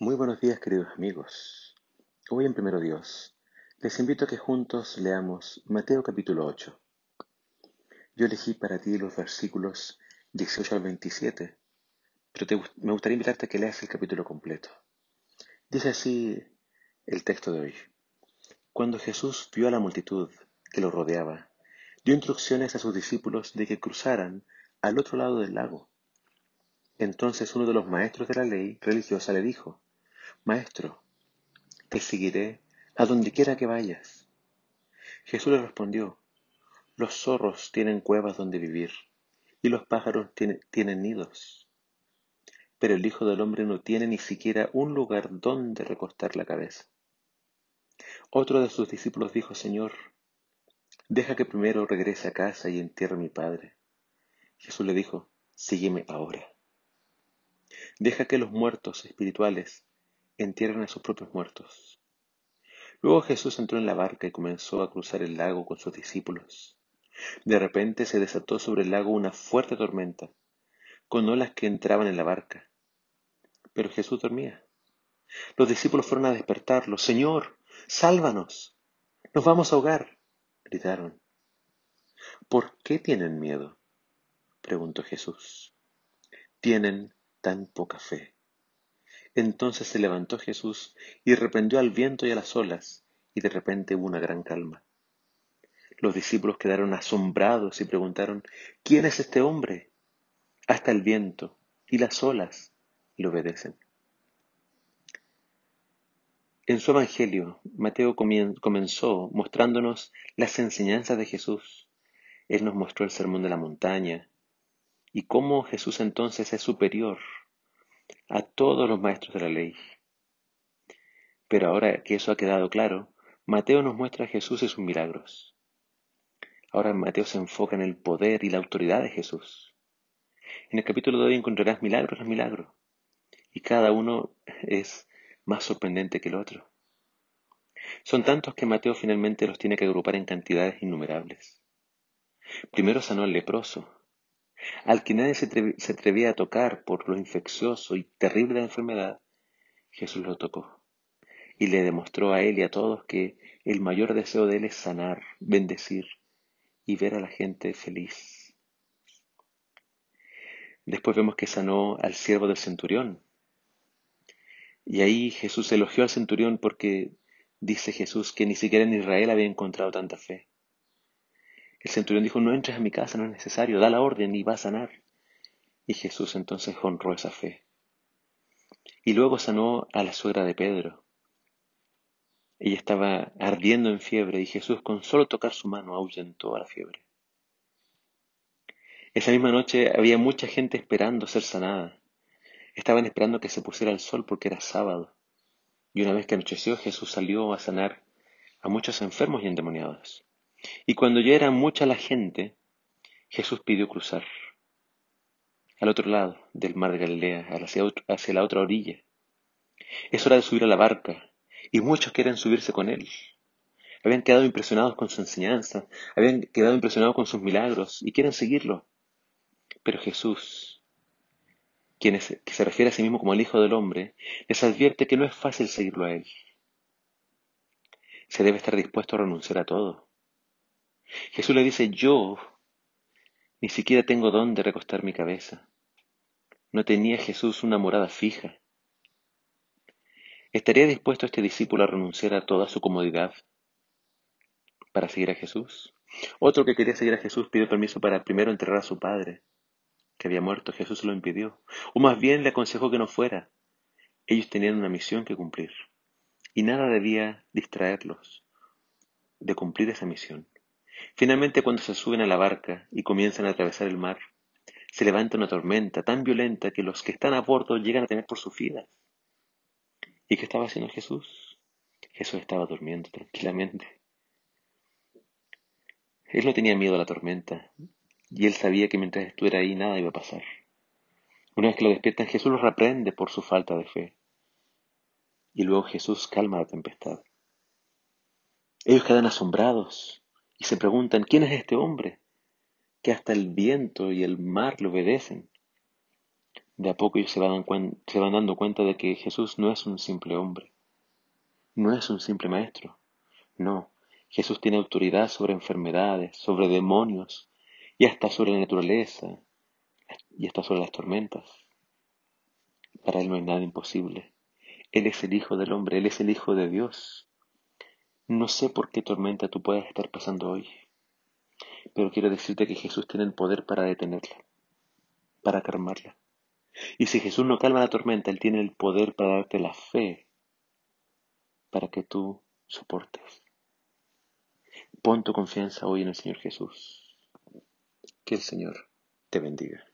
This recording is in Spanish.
Muy buenos días queridos amigos. Hoy en Primero Dios les invito a que juntos leamos Mateo capítulo 8. Yo elegí para ti los versículos 18 al 27, pero me gustaría invitarte a que leas el capítulo completo. Dice así el texto de hoy. Cuando Jesús vio a la multitud que lo rodeaba, dio instrucciones a sus discípulos de que cruzaran al otro lado del lago. Entonces uno de los maestros de la ley religiosa le dijo, Maestro, te seguiré a donde quiera que vayas. Jesús le respondió, Los zorros tienen cuevas donde vivir, y los pájaros tienen nidos. Pero el Hijo del Hombre no tiene ni siquiera un lugar donde recostar la cabeza. Otro de sus discípulos dijo, Señor, deja que primero regrese a casa y entierre a mi padre. Jesús le dijo, sígueme ahora. Deja que los muertos espirituales entierran a sus propios muertos. Luego Jesús entró en la barca y comenzó a cruzar el lago con sus discípulos. De repente se desató sobre el lago una fuerte tormenta, con olas que entraban en la barca. Pero Jesús dormía. Los discípulos fueron a despertarlo. Señor, sálvanos. Nos vamos a ahogar. gritaron. ¿Por qué tienen miedo? preguntó Jesús. Tienen tan poca fe. Entonces se levantó Jesús y reprendió al viento y a las olas, y de repente hubo una gran calma. Los discípulos quedaron asombrados y preguntaron, ¿quién es este hombre? Hasta el viento y las olas le obedecen. En su Evangelio, Mateo comenzó mostrándonos las enseñanzas de Jesús. Él nos mostró el sermón de la montaña y cómo Jesús entonces es superior a todos los maestros de la ley. Pero ahora que eso ha quedado claro, Mateo nos muestra a Jesús y sus milagros. Ahora Mateo se enfoca en el poder y la autoridad de Jesús. En el capítulo de hoy encontrarás milagros tras milagros, y cada uno es más sorprendente que el otro. Son tantos que Mateo finalmente los tiene que agrupar en cantidades innumerables. Primero sanó al leproso, al que nadie se, atrevía a tocar por lo infeccioso y terrible de la enfermedad, Jesús lo tocó y le demostró a él y a todos que el mayor deseo de él es sanar, bendecir y ver a la gente feliz. Después vemos que sanó al siervo del centurión. Y ahí Jesús elogió al centurión porque dice Jesús que ni siquiera en Israel había encontrado tanta fe. El centurión dijo, no entres a mi casa, no es necesario, da la orden y va a sanar. Y Jesús entonces honró esa fe. Y luego sanó a la suegra de Pedro. Ella estaba ardiendo en fiebre y Jesús con solo tocar su mano ahuyentó a la fiebre. Esa misma noche había mucha gente esperando ser sanada. Estaban esperando que se pusiera el sol porque era sábado. Y una vez que anocheció, Jesús salió a sanar a muchos enfermos y endemoniados. Y cuando ya era mucha la gente, Jesús pidió cruzar al otro lado del mar de Galilea, hacia, la otra orilla. Es hora de subir a la barca, y muchos quieren subirse con él. Habían quedado impresionados con su enseñanza, habían quedado impresionados con sus milagros, y quieren seguirlo. Pero Jesús, quien que se refiere a sí mismo como el Hijo del Hombre, les advierte que no es fácil seguirlo a él. Se debe estar dispuesto a renunciar a todo, Jesús le dice, yo ni siquiera tengo dónde recostar mi cabeza. No tenía Jesús una morada fija. ¿Estaría dispuesto este discípulo a renunciar a toda su comodidad para seguir a Jesús? Otro que quería seguir a Jesús pidió permiso para primero enterrar a su padre, que había muerto. Jesús lo impidió. O más bien le aconsejó que no fuera. Ellos tenían una misión que cumplir. Y nada debía distraerlos de cumplir esa misión. Finalmente, cuando se suben a la barca y comienzan a atravesar el mar, se levanta una tormenta tan violenta que los que están a bordo llegan a temer por sus vidas. ¿Y qué estaba haciendo Jesús? Jesús estaba durmiendo tranquilamente. Él no tenía miedo a la tormenta, y él sabía que mientras estuviera ahí nada iba a pasar. Una vez que lo despiertan, Jesús los reprende por su falta de fe. Y luego Jesús calma la tempestad. Ellos quedan asombrados y se preguntan, ¿quién es este hombre? Que hasta el viento y el mar le obedecen. de a poco ellos se van, se van dando cuenta de que Jesús no es un simple hombre, no es un simple maestro, no, Jesús tiene autoridad sobre enfermedades, sobre demonios y hasta sobre la naturaleza y hasta sobre las tormentas. Para Él no hay nada imposible. Él es el Hijo del Hombre, Él es el Hijo de Dios. No sé por qué tormenta tú puedes estar pasando hoy, pero quiero decirte que Jesús tiene el poder para detenerla, para calmarla. Y si Jesús no calma la tormenta, Él tiene el poder para darte la fe para que tú soportes. Pon tu confianza hoy en el Señor Jesús. Que el Señor te bendiga.